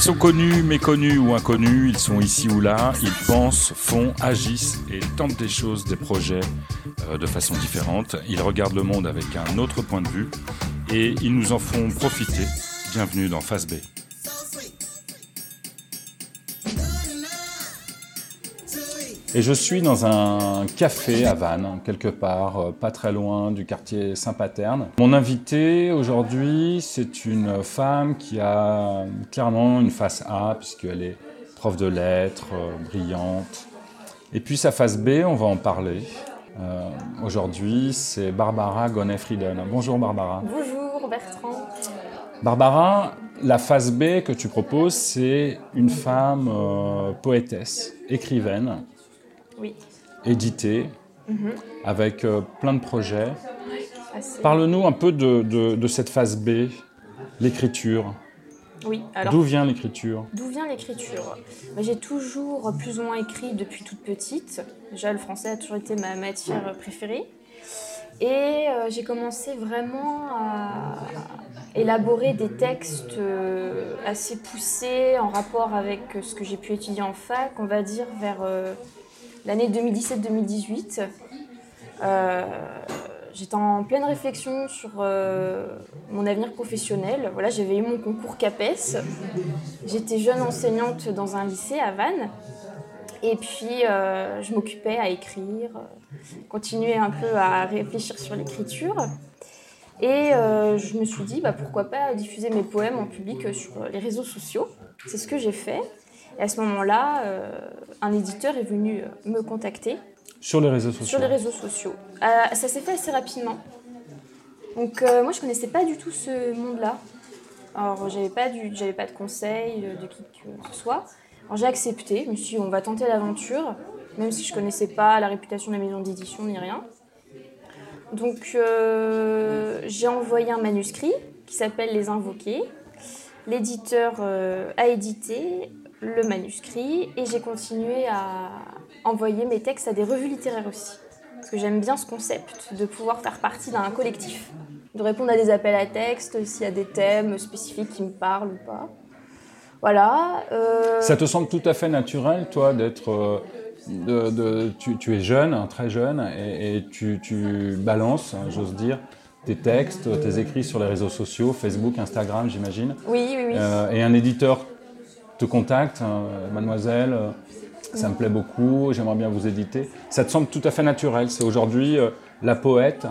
Ils sont connus, méconnus ou inconnus, ils sont ici ou là, ils pensent, font, agissent et tentent des choses, des projets euh, de façon différente. Ils regardent le monde avec un autre point de vue et ils nous en font profiter. Bienvenue dans Face B. Et je suis dans un café à Vannes, quelque part, euh, pas très loin du quartier Saint-Paterne. Mon invité aujourd'hui, c'est une femme qui a clairement une face A, puisqu'elle est prof de lettres, euh, brillante. Et puis sa face B, on va en parler. Euh, aujourd'hui, c'est Barbara Gonnet-Frieden. Bonjour Barbara. Bonjour Bertrand. Barbara, la face B que tu proposes, c'est une femme poétesse, écrivaine, oui. édité, Mhm. avec euh, plein de projets. Parle-nous un peu de, de- de cette phase B, l'écriture. Oui, alors D'où vient l'écriture? D'où vient l'écriture? Bah, J'ai toujours plus ou moins écrit depuis toute petite. Déjà, le français a toujours été ma matière préférée. Et euh, j'ai commencé vraiment à élaborer des textes euh, assez poussés en rapport avec ce que j'ai pu étudier en fac, on va dire vers euh, l'année 2017-2018. Euh, J'étais en pleine réflexion sur euh, mon avenir professionnel. Voilà, j'avais eu mon concours CAPES. J'étais jeune enseignante dans un lycée à Vannes. Et puis, euh, je m'occupais à écrire, continuer un peu à réfléchir sur l'écriture. Et je me suis dit, bah, pourquoi pas diffuser mes poèmes en public sur les réseaux sociaux. C'est ce que j'ai fait. Et à ce moment-là, euh, un éditeur est venu euh, me contacter Sur les réseaux sociaux. sur les réseaux sociaux. Euh, ça s'est fait assez rapidement. Donc moi je connaissais pas du tout ce monde-là. Alors j'avais pas du, j'avais pas de conseils de qui que ce soit. Alors j'ai accepté. Je me suis dit on va tenter l'aventure, même si je connaissais pas la réputation de la maison d'édition ni rien. Donc euh, j'ai envoyé un manuscrit qui s'appelle Les Invoqués. L'éditeur euh, a édité le manuscrit et j'ai continué à envoyer mes textes à des revues littéraires aussi. Parce que j'aime bien ce concept de pouvoir faire partie d'un collectif, de répondre à des appels à texte s'il y a des thèmes spécifiques qui me parlent ou pas. Voilà. euh, Ça te semble tout à fait naturel, toi, d'être. euh, de- de- tu, tu es jeune, hein, très jeune, et, et tu, tu balances, hein, j'ose dire, tes textes, tes écrits sur les réseaux sociaux, Facebook, Instagram, j'imagine. Oui, oui, oui. Euh, et un éditeur te contacte, hein, mademoiselle, euh, ça me plaît beaucoup, j'aimerais bien vous éditer. Ça te semble tout à fait naturel. C'est aujourd'hui euh, la poète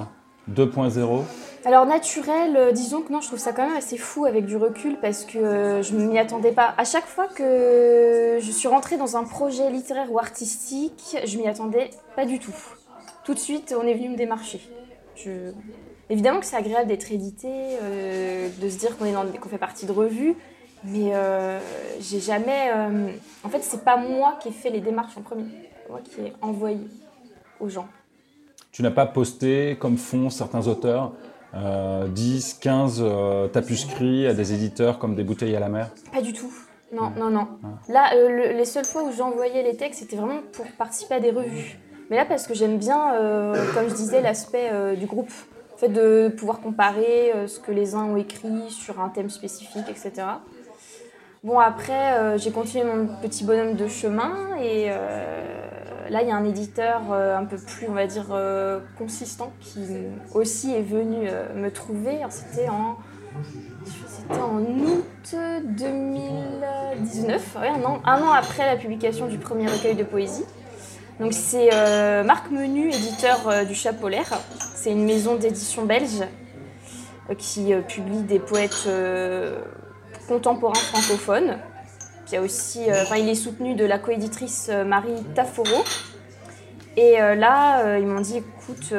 2.0. Alors naturel, euh, disons que non, je trouve ça quand même assez fou avec du recul parce que je ne m'y attendais pas. À chaque fois que je suis rentrée dans un projet littéraire ou artistique, je m'y attendais pas du tout. Tout de suite, on est venu me démarcher. Je- Évidemment que c'est agréable d'être édité, de se dire qu'on qu'on fait partie de revues, mais euh, j'ai jamais. euh, En fait, c'est pas moi qui ai fait les démarches en premier, moi qui ai envoyé aux gens. Tu n'as pas posté, comme font certains auteurs, euh, 10, 15 euh, tapuscrits à des éditeurs comme des bouteilles à la mer? Pas du tout. Non, non, non. Là, euh, le- les seules fois où j'envoyais les textes, c'était vraiment pour participer à des revues. Mais là, parce que j'aime bien, comme je disais, l'aspect du groupe. Le fait de pouvoir comparer ce que les uns ont écrit sur un thème spécifique, etc. Bon, après, euh, j'ai continué mon petit bonhomme de chemin et euh, là, il y a un éditeur euh, un peu plus, on va dire, consistant qui aussi est venu me trouver. C'était en en août 2019, ouais, un, an, un an après la publication du premier recueil de poésie. Donc c'est Marc Menu, éditeur du Chat Polaire. C'est une maison d'édition belge qui publie des poètes contemporains francophones. Puis il aussi, euh, est soutenu de la coéditrice euh, Marie Taforo. Et euh, là, ils m'ont dit, écoute,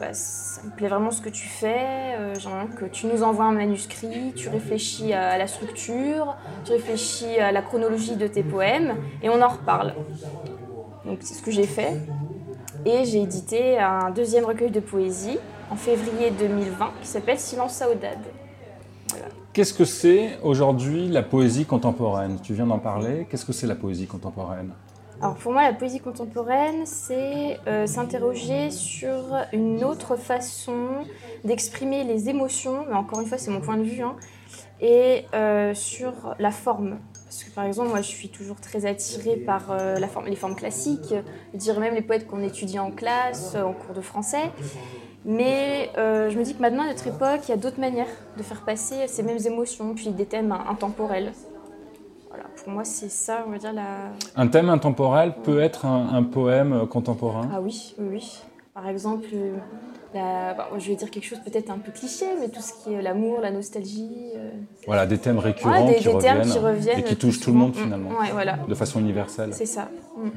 bah, ça me plaît vraiment ce que tu fais. que tu nous envoies un manuscrit, tu réfléchis à la structure, tu réfléchis à la chronologie de tes poèmes, et on en reparle. Donc c'est ce que j'ai fait. Et j'ai édité un deuxième recueil de poésie en février 2020 qui s'appelle Silence Saudade. Qu'est-ce que c'est aujourd'hui la poésie contemporaine? Tu viens d'en parler. Qu'est-ce que c'est la poésie contemporaine? Alors pour moi, la poésie contemporaine, c'est euh, s'interroger sur une autre façon d'exprimer les émotions, mais encore une fois, c'est mon point de vue, hein, et sur la forme. Parce que par exemple, moi je suis toujours très attirée par la forme, les formes classiques, je dirais même les poètes qu'on étudie en classe, en cours de français. Mais je me dis que maintenant, à notre époque, il y a d'autres manières de faire passer ces mêmes émotions, puis des thèmes intemporels. Voilà, pour moi, c'est ça, on va dire, la... Un thème intemporel peut être un, poème contemporain Ah oui, oui, oui. Par exemple, bah, je vais dire quelque chose peut-être un peu cliché, mais tout ce qui est l'amour, la nostalgie. Euh. Voilà, des thèmes récurrents qui, reviennent, et qui touchent tout le monde finalement, voilà. de façon universelle. C'est ça. Mm.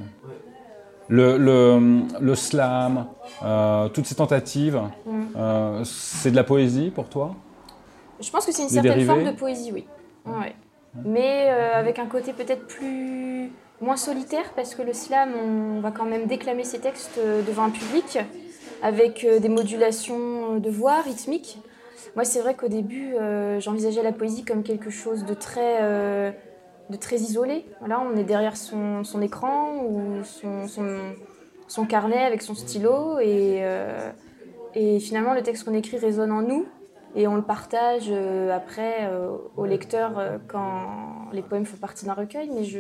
Le, le, le, slam, euh, toutes ces tentatives, mm. euh, c'est de la poésie pour toi? Je pense que c'est une certaine forme de poésie, oui. Ouais. Mais avec un côté peut-être plus moins solitaire, parce que le slam, on va quand même déclamer ses textes devant un public avec euh, des modulations de voix rythmiques. Moi, c'est vrai qu'au début, euh, j'envisageais la poésie comme quelque chose de très, euh, de très isolé. Voilà, on est derrière son, son écran ou son, son, son, carnet avec son stylo et, et finalement, le texte qu'on écrit résonne en nous et on le partage après au lecteur quand les poèmes font partie d'un recueil. Mais je,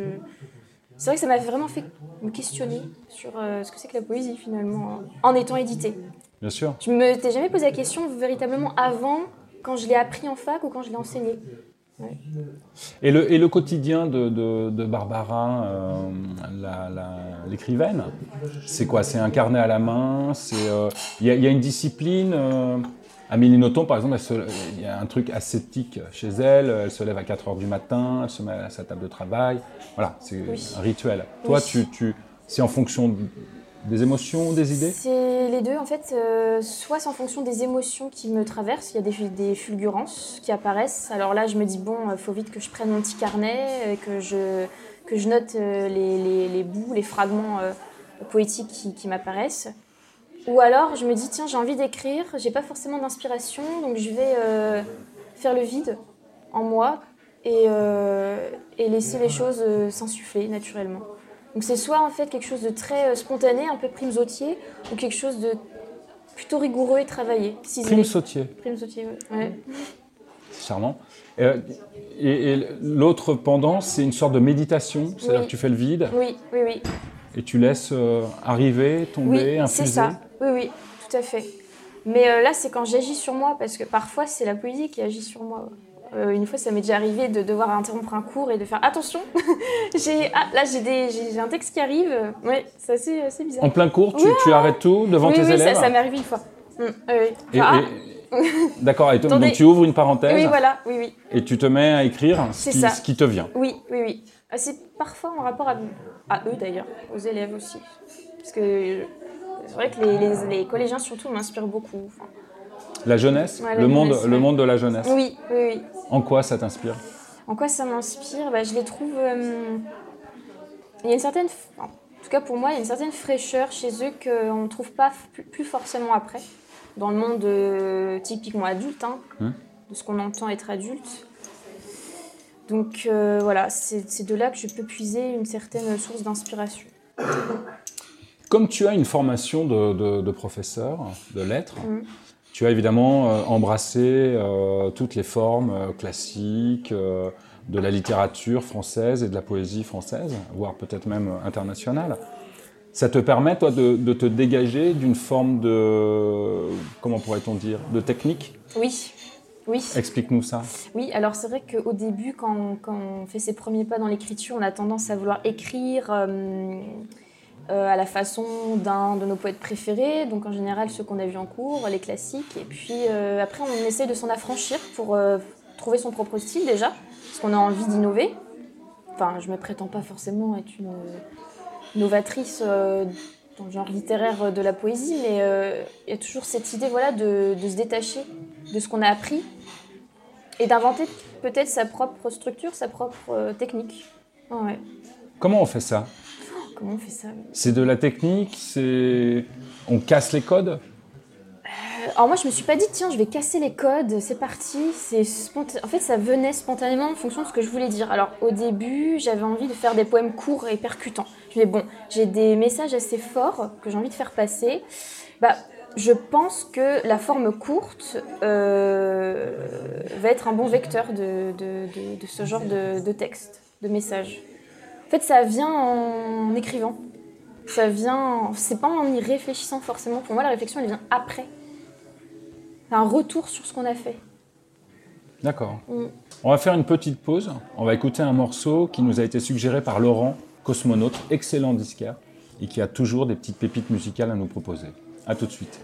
c'est vrai que ça m'a vraiment fait me questionner sur euh, ce que c'est que la poésie finalement, en étant édité. Bien sûr. Tu me t'es jamais posé la question véritablement avant, quand je l'ai appris en fac ou quand je l'ai enseigné et, le, et le quotidien de, de, Barbara, euh, l'écrivaine, c'est quoi? C'est un carnet à la main euh, Il y, y, a une discipline Amélie Nothomb, par exemple, il y a un truc ascétique chez elle. Elle se lève à 4 h du matin, elle se met à sa table de travail. Voilà, c'est un rituel. Toi, tu, tu c'est en fonction des émotions, des idées? C'est les deux, en fait. Euh, soit c'est en fonction des émotions qui me traversent. Il y a des, fulgurances qui apparaissent. Alors là, je me dis, bon, euh, faut vite que je prenne mon petit carnet, euh, que je, que je note les, les, bouts, les fragments poétiques qui, m'apparaissent. Ou alors, je me dis, tiens, j'ai envie d'écrire, j'ai pas forcément d'inspiration, donc je vais faire le vide en moi et, et laisser les choses s'insuffler naturellement. Donc c'est soit en fait quelque chose de très spontané, un peu prime sautier, ou quelque chose de plutôt rigoureux et travaillé. Prime sautier. Prime sautier, oui. ouais. Charmant. et, l'autre pendant, c'est une sorte de méditation, c'est-à-dire que tu fais le vide. Oui, oui, oui. Et tu laisses arriver, tomber, oui, infuser. c'est ça. Oui, oui, tout à fait. Mais euh, là, c'est quand j'agis sur moi, parce que parfois, c'est la poésie qui agit sur moi. Euh, une fois, ça m'est déjà arrivé de devoir interrompre un cours et de faire attention. j'ai ah, là, j'ai un texte qui arrive. Oui, c'est assez, bizarre. En plein cours, tu, arrêtes tout devant tes élèves. Oui, ça, m'est arrivé une fois. Mm, ah. D'accord. Et donc tu ouvres une parenthèse. Oui, voilà. Oui, oui. Et tu te mets à écrire ce qui, ce qui, te vient. Oui, oui, oui. Ah, c'est parfois en rapport à, à eux d'ailleurs, aux élèves aussi, parce que c'est vrai que les, les, collégiens surtout m'inspirent beaucoup. La jeunesse le, monde, le monde de la jeunesse Oui, oui, oui. En quoi ça t'inspire? En quoi ça m'inspire? Bah, Je les trouve... Euh, il y a une certaine... En tout cas pour moi, il y a une certaine fraîcheur chez eux qu'on ne trouve pas plus forcément après. Dans le monde euh, typiquement adulte, hein, hum. de ce qu'on entend être adulte. Donc euh, voilà, c'est de là que je peux puiser une certaine source d'inspiration. Comme tu as une formation de, professeur de lettres, mm. Tu as évidemment euh, embrassé euh, toutes les formes euh, classiques de la littérature française et de la poésie française, voire peut-être même internationale. Ça te permet, toi, de, te dégager d'une forme de, comment pourrait-on dire, de technique? Oui, oui. Explique-nous ça. Oui, alors c'est vrai qu'au début, quand, on fait ses premiers pas dans l'écriture, on a tendance à vouloir écrire euh, à la façon d'un de nos poètes préférés, donc en général ceux qu'on a vus en cours, les classiques. Et puis euh, après, on essaie de s'en affranchir pour euh, trouver son propre style déjà, parce qu'on a envie d'innover. Enfin, je me prétends pas forcément être une novatrice dans le genre littéraire de la poésie, mais il y a toujours cette idée voilà, de, de se détacher de ce qu'on a appris et d'inventer peut-être sa propre structure, sa propre technique. Ouais. Comment on fait ça? Comment on fait ça C'est de la technique C'est on casse les codes? Euh, alors moi je me suis pas dit tiens je vais casser les codes, c'est parti. C'est En fait ça venait spontanément en fonction de ce que je voulais dire. Alors au début j'avais envie de faire des poèmes courts et percutants. Je me bon j'ai des messages assez forts que j'ai envie de faire passer. Bah je pense que la forme courte euh, va être un bon vecteur de, de- de- de ce genre de, de texte, de message. En fait, ça vient en écrivant. Ça vient. C'est pas en y réfléchissant forcément. Pour moi, la réflexion, elle vient après. Un retour sur ce qu'on a fait. D'accord. Mm. On va faire une petite pause. On va écouter un morceau qui nous a été suggéré par Laurent, cosmonaute, excellent disquaire, et qui a toujours des petites pépites musicales à nous proposer. A tout de suite.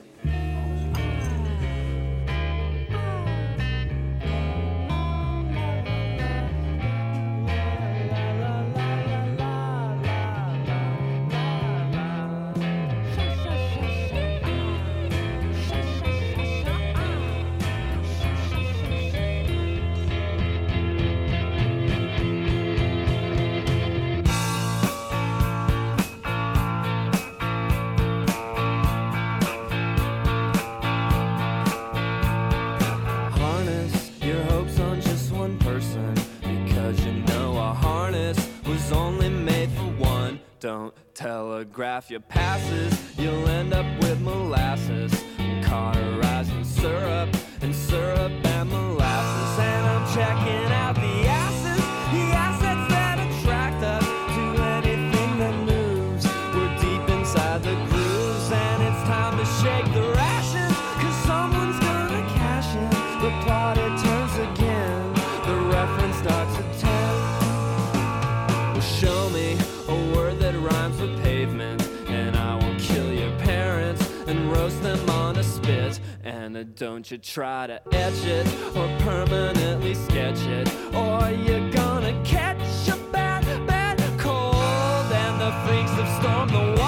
Your passes, you'll end up with molasses, cauterizing syrup and syrup and molasses. And I'm checking out the asses, the assets that attract us to anything that moves. We're deep inside the grooves, and it's time to shake the rations, cause someone's gonna cash in. The plot don't you try to etch it or permanently sketch it, or you're gonna catch a bad, bad cold. And the freaks have stormed the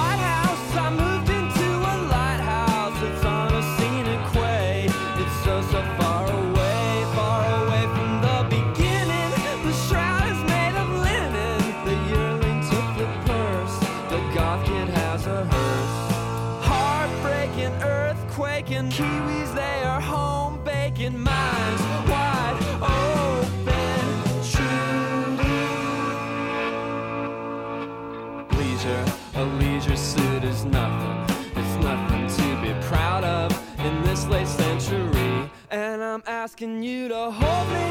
is nothing. It's nothing to be proud of in this late century. And I'm asking you to hold me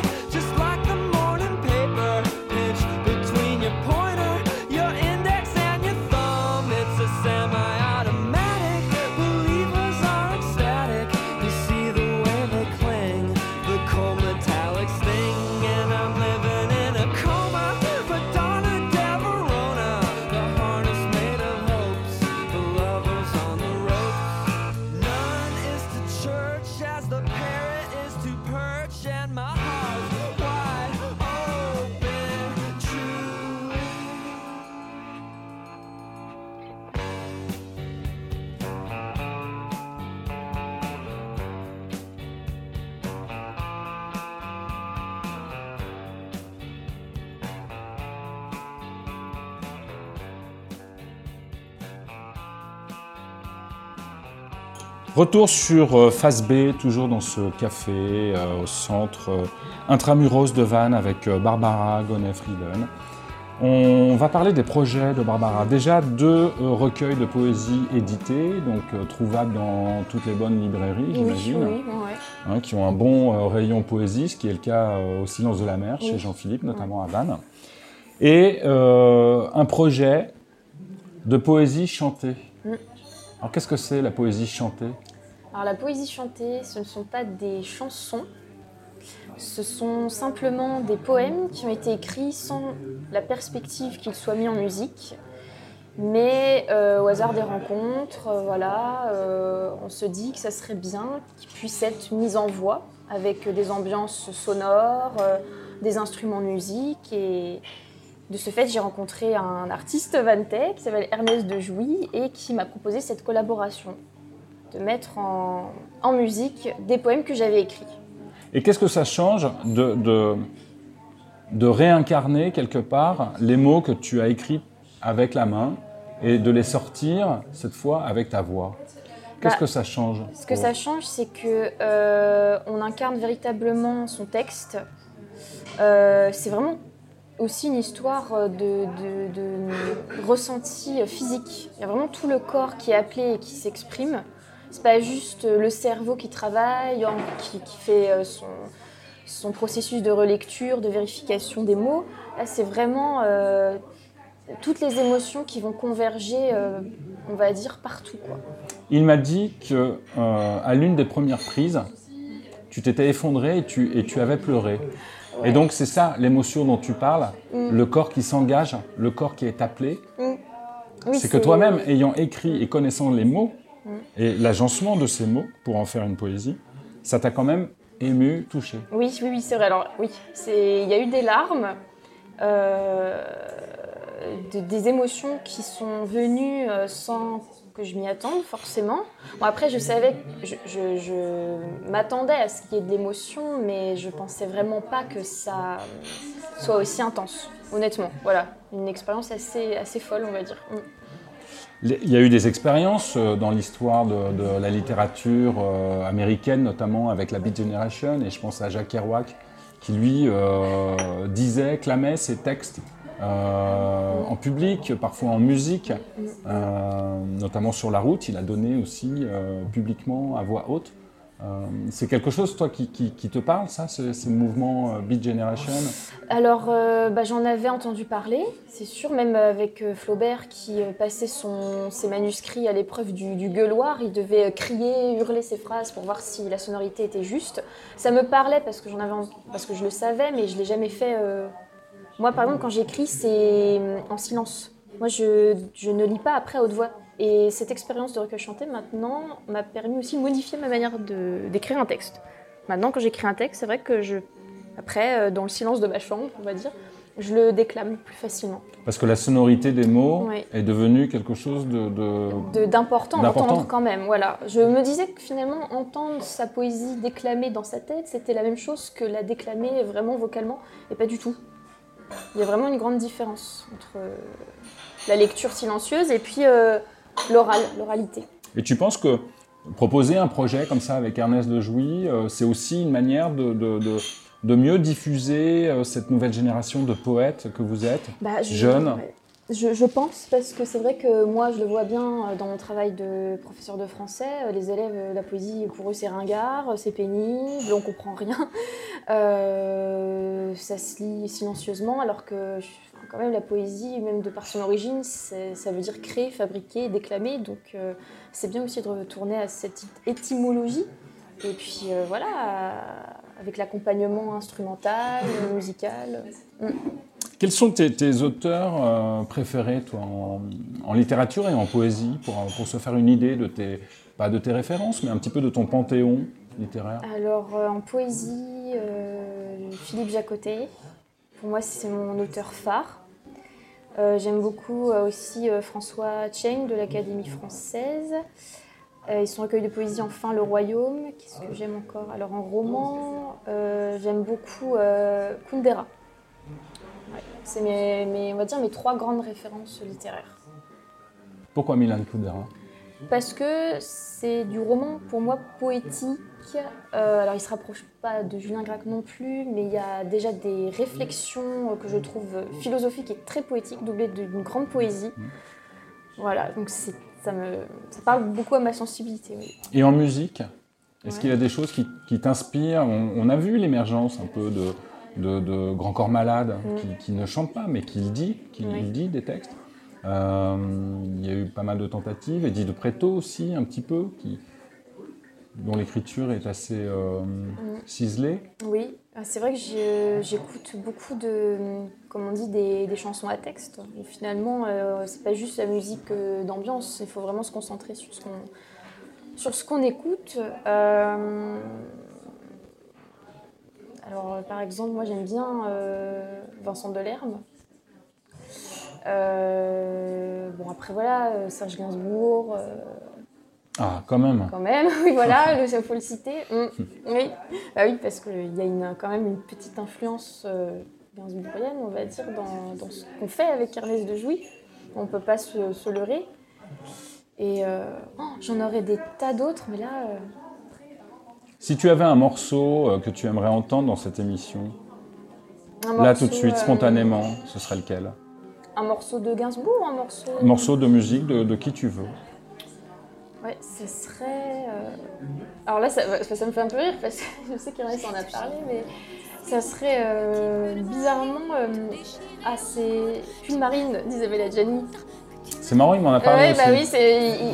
Retour sur euh, Phase B, toujours dans ce café euh, au centre euh, intramuros de Vannes avec euh, Barbara Gonnet-Frieden. On va parler des projets de Barbara. Déjà deux euh, recueils de poésie édités, donc trouvables dans toutes les bonnes librairies, Oui, j'imagine, oui, ouais. hein, qui ont un bon rayon poésie, ce qui est le cas au Silence de la mer chez Oui. Jean-Philippe, notamment à Vannes. Et un projet de poésie chantée. Mm. Alors qu'est-ce que c'est la poésie chantée? Alors la poésie chantée, ce ne sont pas des chansons, ce sont simplement des poèmes qui ont été écrits sans la perspective qu'ils soient mis en musique. Mais euh, au hasard des rencontres, euh, voilà, euh, on se dit que ça serait bien qu'ils puissent être mis en voix avec des ambiances sonores, des instruments de musique. Et de ce fait, j'ai rencontré un artiste vantais qui s'appelle Ernest de Jouy et qui m'a proposé cette collaboration de mettre en, en musique des poèmes que j'avais écrits. Et qu'est-ce que ça change de, de, de réincarner quelque part les mots que tu as écrits avec la main et de les sortir cette fois avec ta voix? Qu'est-ce Bah, que ça change Ce que ça change, c'est que euh, on incarne véritablement son texte. Euh, c'est vraiment aussi une histoire de, de- de ressenti physique. Il y a vraiment tout le corps qui est appelé et qui s'exprime. C'est pas juste le cerveau qui travaille, qui, qui fait euh, son, son processus de relecture, de vérification des mots. C'est vraiment euh, toutes les émotions qui vont converger, euh, on va dire, partout. Quoi. Il m'a dit que euh, à l'une des premières prises, tu t'étais effondré et tu, et tu avais pleuré. Ouais. Et donc c'est ça l'émotion dont tu parles, Mm. le corps qui s'engage, le corps qui est appelé. Oui, c'est que toi-même, ayant écrit et connaissant les mots Mm. et l'agencement de ces mots pour en faire une poésie, ça t'a quand même ému, touché. Oui, oui, oui, c'est vrai. Alors, oui, il y a eu des larmes, euh, de- des émotions qui sont venues euh, sans que je m'y attende, forcément. Bon, après, je savais, je, je- m'attendais à ce qu'il y ait de l'émotion, mais je pensais vraiment pas que ça soit aussi intense, honnêtement. Voilà, une expérience assez, assez folle, on va dire. Mm. Il y a eu des expériences euh, dans l'histoire de, la littérature euh, américaine, notamment avec la Beat Generation, et je pense à Jacques Kerouac, qui lui euh, disait, clamait ses textes en public, parfois en musique, euh, notamment sur la route. Il a donné aussi euh, publiquement à voix haute. Euh, c'est quelque chose, toi, qui, te parle, ça, ce, ce euh, Beat Generation? Alors, euh, bah, j'en avais entendu parler, c'est sûr, même avec euh, Flaubert qui euh, passait ses manuscrits à l'épreuve du, du gueuloir. Il devait euh, crier, hurler ses phrases pour voir si la sonorité était juste. Ça me parlait parce que, j'en avais, parce que je le savais, mais je ne l'ai jamais fait. Moi, par exemple, quand j'écris, c'est euh, en silence. Moi, je, je ne lis pas après à haute voix. Et cette expérience de recueil chanté, maintenant, m'a permis aussi de modifier ma manière de- d'écrire un texte. Maintenant, quand j'écris un texte, c'est vrai que je après, euh, dans le silence de ma chambre, on va dire, je le déclame plus facilement. Parce que la sonorité des mots Ouais. est devenue quelque chose de... de- De- D'important, D'important. d'entendre quand même. Voilà. Je me disais que finalement, entendre sa poésie déclamée dans sa tête, c'était la même chose que la déclamer vraiment vocalement, et pas du tout. Il y a vraiment une grande différence entre euh, la lecture silencieuse et puis euh, l'oral, l'oralité. Et tu penses que proposer un projet comme ça avec Ernest de Jouy, euh, c'est aussi une manière de, de- de- de mieux diffuser euh, cette nouvelle génération de poètes que vous êtes Bah, je- Jeune. ouais. Je, je pense, parce que c'est vrai que moi, je le vois bien dans mon travail de professeur de français. Les élèves, la poésie, pour eux, c'est ringard, c'est pénible, on comprend rien. Euh, ça se lit silencieusement, alors que quand même, la poésie, même de par son origine, ça veut dire créer, fabriquer, déclamer. Donc, euh, c'est bien aussi de retourner à cette étymologie. Et puis, euh, voilà, avec l'accompagnement instrumental, musical. Quels sont tes, tes auteurs préférés, toi, en, en littérature et en poésie, pour, pour se faire une idée de tes, pas de tes références, mais un petit peu de ton panthéon littéraire? Alors, euh, en poésie, Philippe Jacotet. Pour moi, c'est mon auteur phare. Euh, J'aime beaucoup euh, aussi euh, François Cheng de l'Académie française. Euh, et son recueil de poésie Enfin le Royaume. Qu'est-ce que j'aime encore? Alors, en roman, euh, j'aime beaucoup euh, Kundera. C'est mes, mes- on va dire mes trois grandes références littéraires. Pourquoi Milan Kundera? Parce que c'est du roman pour moi poétique. Euh, alors il se rapproche pas de Julien Gracq non plus, mais il y a déjà des réflexions euh, que je trouve philosophiques et très poétiques, doublées d'une grande poésie. Voilà, donc ça me ça parle beaucoup à ma sensibilité. oui. Et en musique Est-ce Ouais. qu'il y a des choses qui, qui t'inspirent? On, on a vu l'émergence un peu de, de, de Grand Corps Malade, Mm. qui, qui ne chante pas, mais qui le dit, qui Oui. dit des textes. Euh, il y a eu pas mal de tentatives, Eddie de Préto aussi, un petit peu, qui, dont l'écriture est assez euh, ciselée. Oui, ah, c'est vrai que j'écoute beaucoup de, comme on dit, des, des chansons à texte. Et finalement, euh, c'est pas juste la musique euh, d'ambiance, il faut vraiment se concentrer sur ce qu'on sur ce qu'on écoute. Euh, alors, par exemple, moi j'aime bien euh, Vincent Delerme. Euh, bon, après voilà, euh, Serge Gainsbourg. euh, Ah, quand même. quand même, oui, voilà, il faut le citer. Mm, Oui. Bah oui, parce qu'il y a une, quand même une petite influence euh, gainsbourgienne, on va dire, dans, dans ce qu'on fait avec Ernest de Jouy. On ne peut pas se, se leurrer. Et oh, j'en aurais des tas d'autres, mais là, Si tu avais un morceau que tu aimerais entendre dans cette émission, un là morceau, tout de suite, spontanément, ce serait lequel? Un morceau de Gainsbourg, un morceau. Un morceau de musique de, de qui tu veux. Ouais, ce serait. euh, Alors là, ça, ça me fait un peu rire parce que je sais qu'il y en a qui en a parlé, mais ça serait euh, bizarrement euh, assez. Une marine d'Isabelle Adjani. C'est marrant, il m'en a parlé Ouais, aussi. bah oui,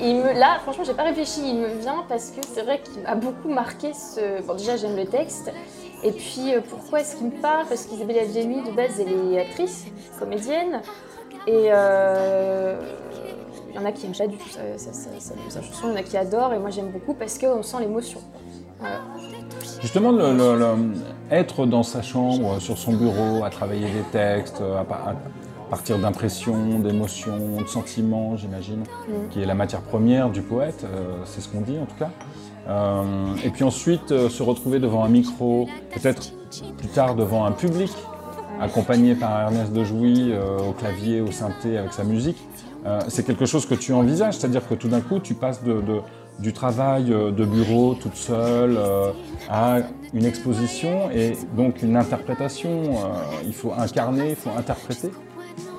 il, il me, là, franchement, j'ai pas réfléchi. Il me vient parce que c'est vrai qu'il m'a beaucoup marqué ce. Bon, déjà, j'aime le texte. Et puis, euh, pourquoi est-ce qu'il me parle? Parce qu'Isabelle Adjani, de base, elle est actrice, comédienne. Et euh, il y en a qui aiment pas du tout sa, sa- sa- chanson, il y en a qui adorent. Et moi, j'aime beaucoup parce qu'on sent l'émotion. Voilà. Justement, le, le- le- être dans sa chambre, sur son bureau, à travailler des textes, à, pa- à partir d'impressions, d'émotions, de sentiments, j'imagine, Mm. qui est la matière première du poète, euh, c'est ce qu'on dit en tout cas. Euh, et puis ensuite, euh, se retrouver devant un micro, peut-être plus tard devant un public, accompagné par Ernest de Jouy euh, au clavier, au synthé, avec sa musique. Euh, c'est quelque chose que tu envisages, c'est-à-dire que tout d'un coup, tu passes de, de- du travail euh, de bureau toute seule euh, à une exposition et donc une interprétation. euh, il faut incarner, il faut interpréter.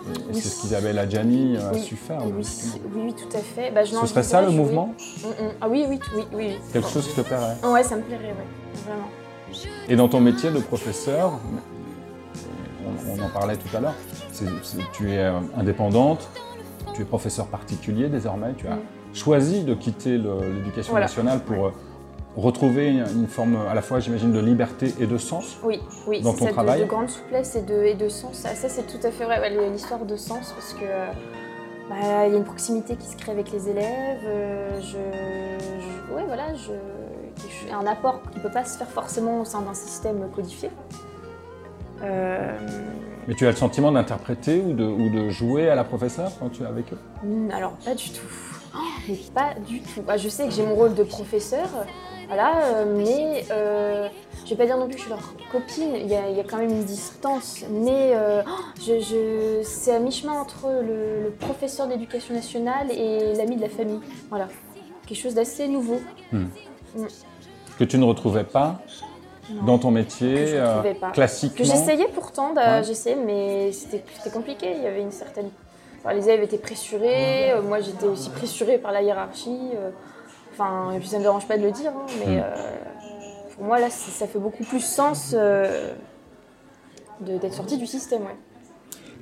Oui. c'est ce qu'Isabelle Adjani a Oui. su faire. Oui, tout à fait. Bah, je Ce serait ça le mouvement Mm, mm. Ah oui, oui, oui, oui. Quelque chose qui te plairait Ouais, ça me plairait, ouais. Vraiment. Et dans ton métier de professeur, on, on en parlait tout à l'heure, tu es euh, indépendante, tu es professeur particulier désormais, tu as choisi de quitter l'éducation Voilà. nationale pour euh, retrouver une, une forme à la fois, j'imagine, de liberté et de sens. Oui, oui, Dans c'est ton ça, de- travail de, grande souplesse et de, et de sens. Ah, ça, c'est tout à fait vrai, ouais, l'histoire de sens, parce que euh, bah, il y a une proximité qui se crée avec les élèves. euh, je, je- ouais, voilà, je- un apport qui ne peut pas se faire forcément au sein d'un système codifié. Euh, Mais tu as le sentiment d'interpréter ou de, ou de jouer à la professeure quand tu es avec eux? Hmm, Alors, pas du tout. Oh, pas du tout. Bah, je sais que j'ai mon rôle de professeur, voilà, euh, mais euh, je vais pas dire non plus que je suis leur copine, il y a, il y a quand même une distance. Mais euh, oh, je, je- c'est à mi-chemin entre le, le professeur d'éducation nationale et l'ami de la famille. Voilà. Quelque chose d'assez nouveau. que tu ne retrouvais pas. Dans ton métier euh, classiquement Que j'essayais pourtant, Ouais. j'essayais, mais c'était compliqué. Il y avait une certaine. enfin, les élèves étaient pressurés, euh, moi j'étais aussi pressurée par la hiérarchie. euh, Enfin, et puis ça me dérange pas de le dire, hein, mais Mm. euh, pour moi là ça fait beaucoup plus sens d'être sortie du système. Ouais.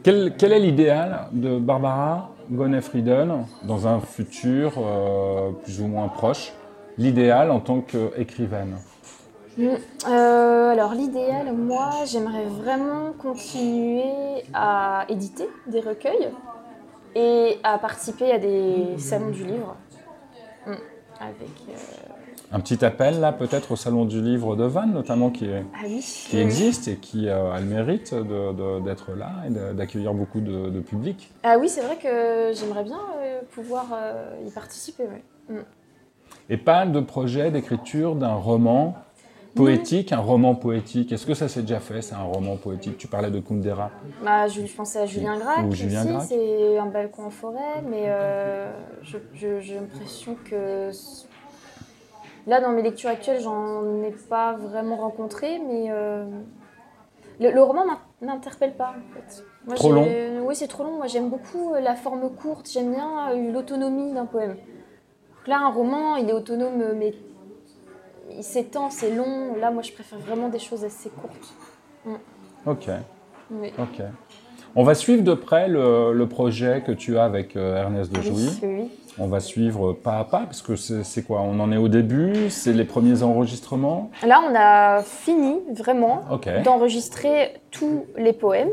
Quel, quel est l'idéal de Barbara Gonnet-Friedel dans un futur euh, plus ou moins proche? L'idéal en tant qu'écrivaine? Euh, alors l'idéal, moi, j'aimerais vraiment continuer à éditer des recueils et à participer à des salons du livre. Mm. Avec. euh, Un petit appel là peut-être au Salon du Livre de Vannes notamment qui, est- Ah oui. qui oui. existe et qui euh, a le mérite d'être là et d'accueillir beaucoup de, de public. Ah oui, c'est vrai que j'aimerais bien pouvoir y participer. ouais. Mm. Et pas de projet d'écriture d'un roman poétique, un roman poétique. Est-ce que ça s'est déjà fait C'est un roman poétique? Tu parlais de Kundera. Bah, je, je pensais à Julien Gracq Ou Julien aussi, c'est un balcon en forêt, mais euh, j'ai l'impression que là, dans mes lectures actuelles, j'en ai pas vraiment rencontré, mais euh, le, le roman m'interpelle pas en fait. Moi, Trop j'ai- Oui, c'est trop long. Moi, j'aime beaucoup euh, la forme courte. J'aime bien l'autonomie d'un poème. Donc là, un roman, il est autonome, mais il s'étend, c'est long. Là, moi, je préfère vraiment des choses assez courtes. Ok, Oui. ok. On va suivre de près le, le projet que tu as avec euh, Ernest de Jouy. oui. On va suivre pas à pas, parce que c'est quoi? On en est au début, c'est les premiers enregistrements? Là, on a fini vraiment Ok. d'enregistrer tous les poèmes.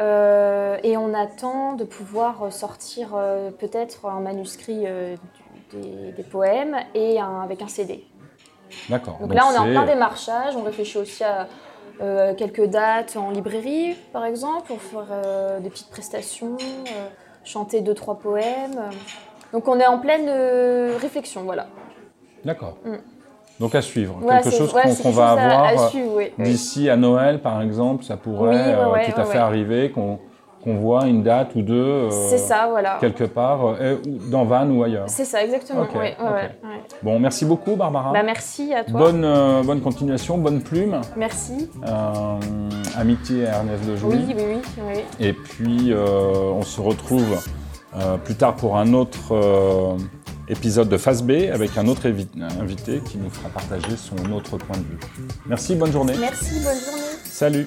Euh, et on attend de pouvoir sortir euh, peut-être un manuscrit des, des poèmes et un- avec un CD. D'accord. Donc, là, on est en plein démarchage. On réfléchit aussi à euh, quelques dates en librairie, par exemple, pour faire euh, des petites prestations, euh, chanter deux, trois poèmes. Donc, on est en pleine réflexion, voilà. D'accord. Mm. Donc à suivre. Quelque chose ouais, qu'on va avoir oui, oui. d'ici à Noël, par exemple, ça pourrait Oui, ouais, ouais, tout à fait arriver qu'on qu'on voit une date ou deux euh, C'est ça, voilà. quelque part, euh, dans Vannes ou ailleurs. C'est ça, exactement. Ouais, ouais, ouais. Bon, merci beaucoup, Barbara. Bah, merci à toi. bonne, euh, bonne continuation, bonne plume. Merci. Amitié à Ernest de. Oui, oui, oui. oui. Et puis, on se retrouve plus tard pour un autre épisode de Phase B avec un autre invité qui nous fera partager son autre point de vue. Merci, bonne journée. Merci, bonne journée. Salut.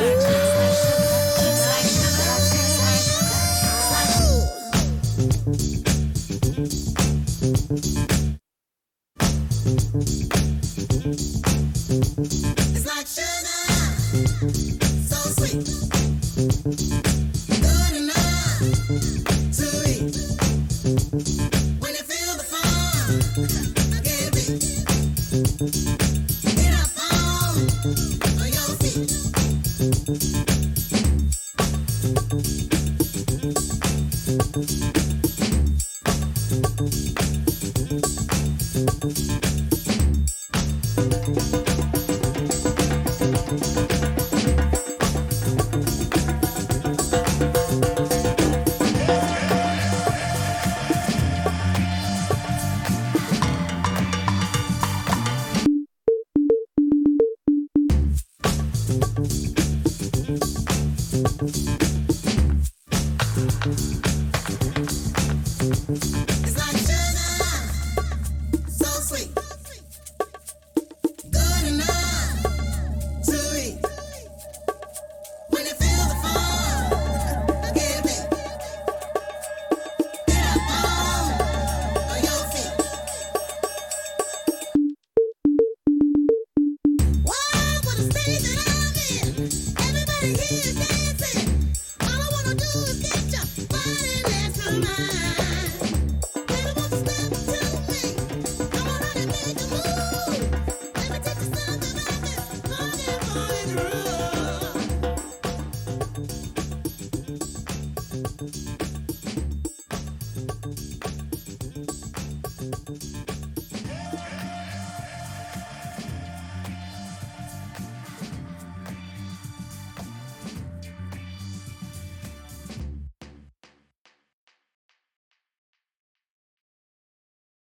Ooh.